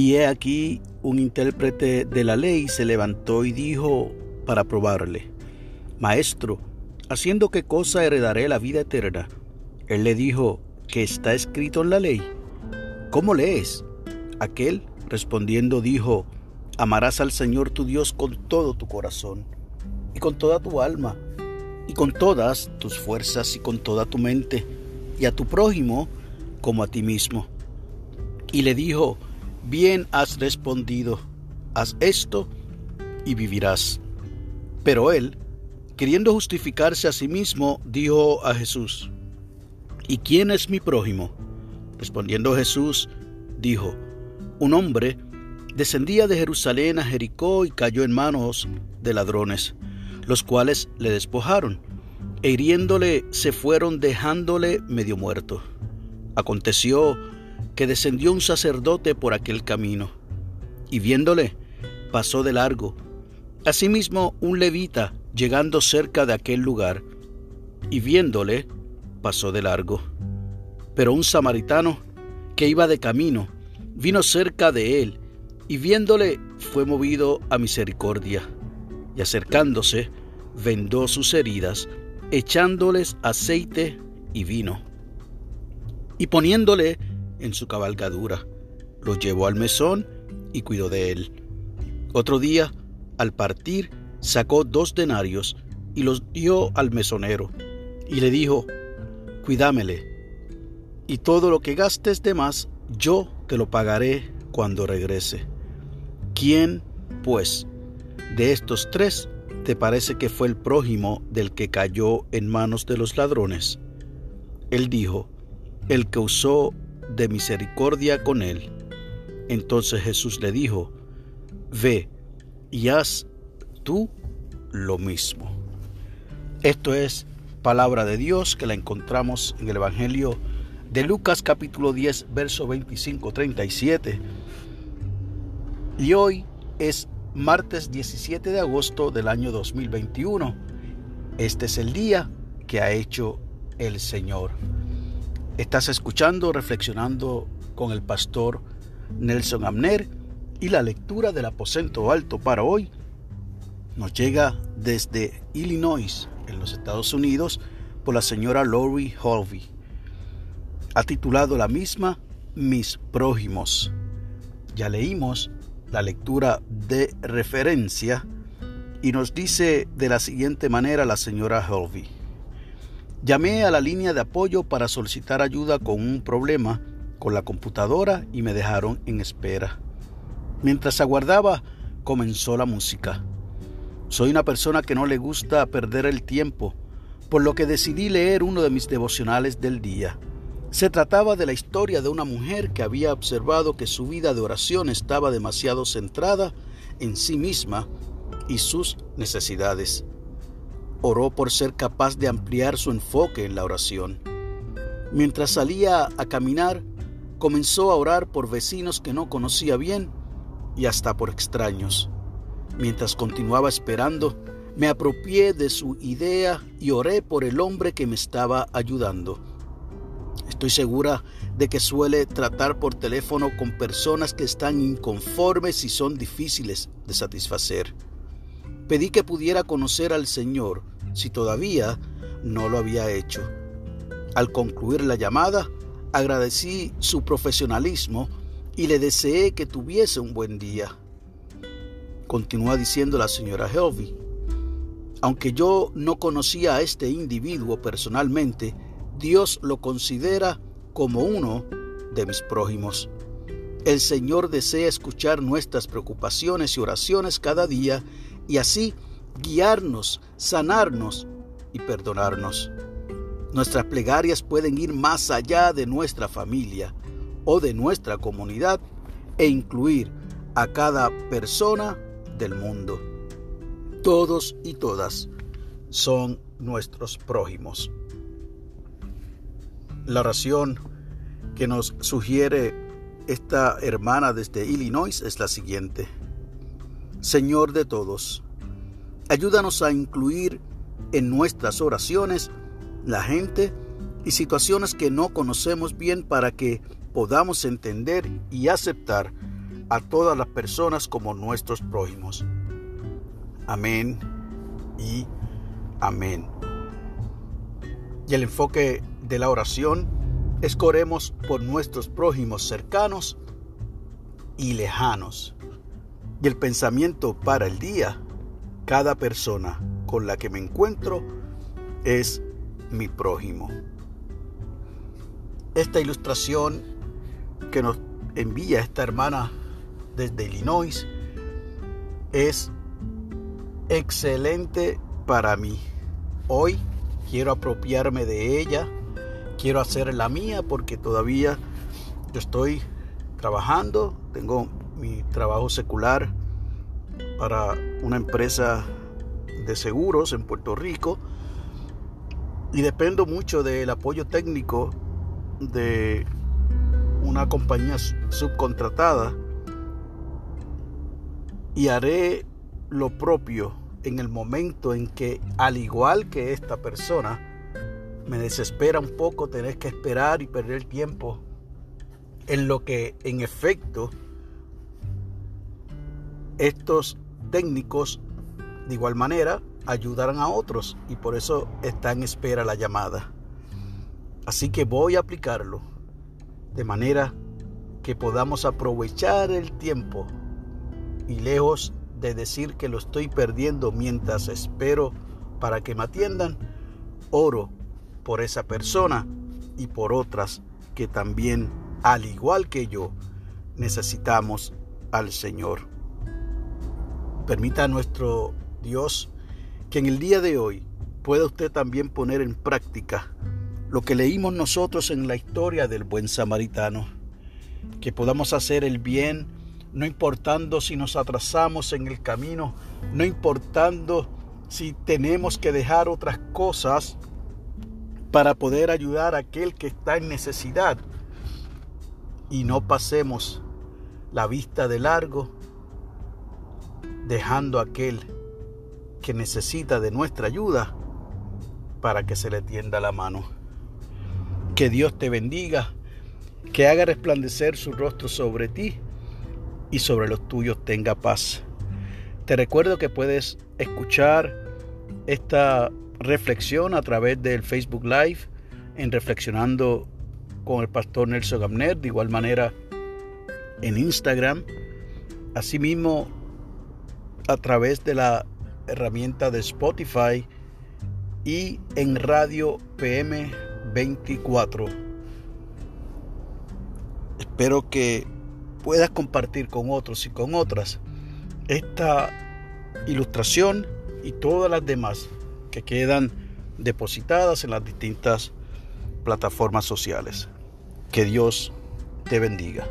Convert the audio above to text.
Y he aquí un intérprete de la ley se levantó y dijo para probarle, Maestro, ¿haciendo qué cosa heredaré la vida eterna? Él le dijo, ¿qué está escrito en la ley? ¿Cómo lees? Aquel, respondiendo, dijo, Amarás al Señor tu Dios con todo tu corazón, y con toda tu alma, y con todas tus fuerzas, y con toda tu mente, y a tu prójimo como a ti mismo. Y le dijo, bien has respondido, haz esto y vivirás. Pero él, queriendo justificarse a sí mismo, dijo a Jesús, ¿y quién es mi prójimo? Respondiendo Jesús, dijo, un hombre descendía de Jerusalén a Jericó y cayó en manos de ladrones, los cuales le despojaron, e hiriéndole se fueron dejándole medio muerto. Aconteció que descendió un sacerdote por aquel camino, y viéndole, pasó de largo. Asimismo, un levita, llegando cerca de aquel lugar, y viéndole, pasó de largo. Pero un samaritano, que iba de camino, vino cerca de él, y viéndole, fue movido a misericordia, y acercándose, vendó sus heridas, echándoles aceite y vino. Y poniéndole en su cabalgadura. Lo llevó al mesón y cuidó de él. Otro día, al partir, sacó dos denarios y los dio al mesonero y le dijo, cuídamele, y todo lo que gastes de más, yo te lo pagaré cuando regrese. ¿Quién, pues, de estos tres te parece que fue el prójimo del que cayó en manos de los ladrones? Él dijo, el que usó de misericordia con él. Entonces Jesús le dijo, Ve y haz tú lo mismo. Esto es palabra de Dios que la encontramos en el Evangelio de Lucas capítulo 10, verso 25-37. Y hoy es martes 17 de agosto del año 2021. Este es el día que ha hecho el Señor. Estás escuchando, reflexionando con el pastor Nelson Amner y la lectura del aposento alto para hoy nos llega desde Illinois, en los Estados Unidos, por la señora Lori Holvey. Ha titulado la misma Mis prójimos. Ya leímos la lectura de referencia y nos dice de la siguiente manera la señora Holvey. Llamé a la línea de apoyo para solicitar ayuda con un problema con la computadora y me dejaron en espera. Mientras aguardaba, comenzó la música. Soy una persona que no le gusta perder el tiempo, por lo que decidí leer uno de mis devocionales del día. Se trataba de la historia de una mujer que había observado que su vida de oración estaba demasiado centrada en sí misma y sus necesidades. Oró por ser capaz de ampliar su enfoque en la oración. Mientras salía a caminar, comenzó a orar por vecinos que no conocía bien y hasta por extraños. Mientras continuaba esperando, me apropié de su idea y oré por el hombre que me estaba ayudando. Estoy segura de que suele tratar por teléfono con personas que están inconformes y son difíciles de satisfacer. Pedí que pudiera conocer al Señor si todavía no lo había hecho. Al concluir la llamada, agradecí su profesionalismo y le deseé que tuviese un buen día. Continúa diciendo la señora Helvey. Aunque yo no conocía a este individuo personalmente, Dios lo considera como uno de mis prójimos. El Señor desea escuchar nuestras preocupaciones y oraciones cada día y así guiarnos, sanarnos y perdonarnos. Nuestras plegarias pueden ir más allá de nuestra familia o de nuestra comunidad e incluir a cada persona del mundo. Todos y todas son nuestros prójimos. La oración que nos sugiere esta hermana desde Illinois es la siguiente. Señor de todos, ayúdanos a incluir en nuestras oraciones la gente y situaciones que no conocemos bien para que podamos entender y aceptar a todas las personas como nuestros prójimos. Amén y amén. Y el enfoque de la oración es que oremos por nuestros prójimos cercanos y lejanos. Y el pensamiento para el día, cada persona con la que me encuentro es mi prójimo. Esta ilustración que nos envía esta hermana desde Illinois es excelente para mí. Hoy quiero apropiarme de ella, quiero hacer la mía porque todavía yo estoy trabajando, tengo mi trabajo secular para una empresa de seguros en Puerto Rico. Y dependo mucho del apoyo técnico de una compañía subcontratada. Y haré lo propio en el momento en que, al igual que esta persona, me desespera un poco tener que esperar y perder tiempo. En lo que en efecto estos técnicos de igual manera ayudarán a otros y por eso está en espera la llamada. Así que voy a aplicarlo de manera que podamos aprovechar el tiempo y lejos de decir que lo estoy perdiendo mientras espero para que me atiendan, oro por esa persona y por otras que también, al igual que yo, necesitamos al Señor. Permita a nuestro Dios que en el día de hoy pueda usted también poner en práctica lo que leímos nosotros en la historia del buen samaritano, que podamos hacer el bien, no importando si nos atrasamos en el camino, no importando si tenemos que dejar otras cosas para poder ayudar a aquel que está en necesidad. Y no pasemos la vista de largo dejando a aquel que necesita de nuestra ayuda para que se le tienda la mano. Que Dios te bendiga, que haga resplandecer su rostro sobre ti y sobre los tuyos tenga paz. Te recuerdo que puedes escuchar esta reflexión a través del Facebook Live en Reflexionando con el pastor Nelson Gamner, de igual manera en Instagram, asimismo a través de la herramienta de Spotify y en Radio PM 24. Espero que puedas compartir con otros y con otras esta ilustración y todas las demás que quedan depositadas en las distintas plataformas sociales. Que Dios te bendiga.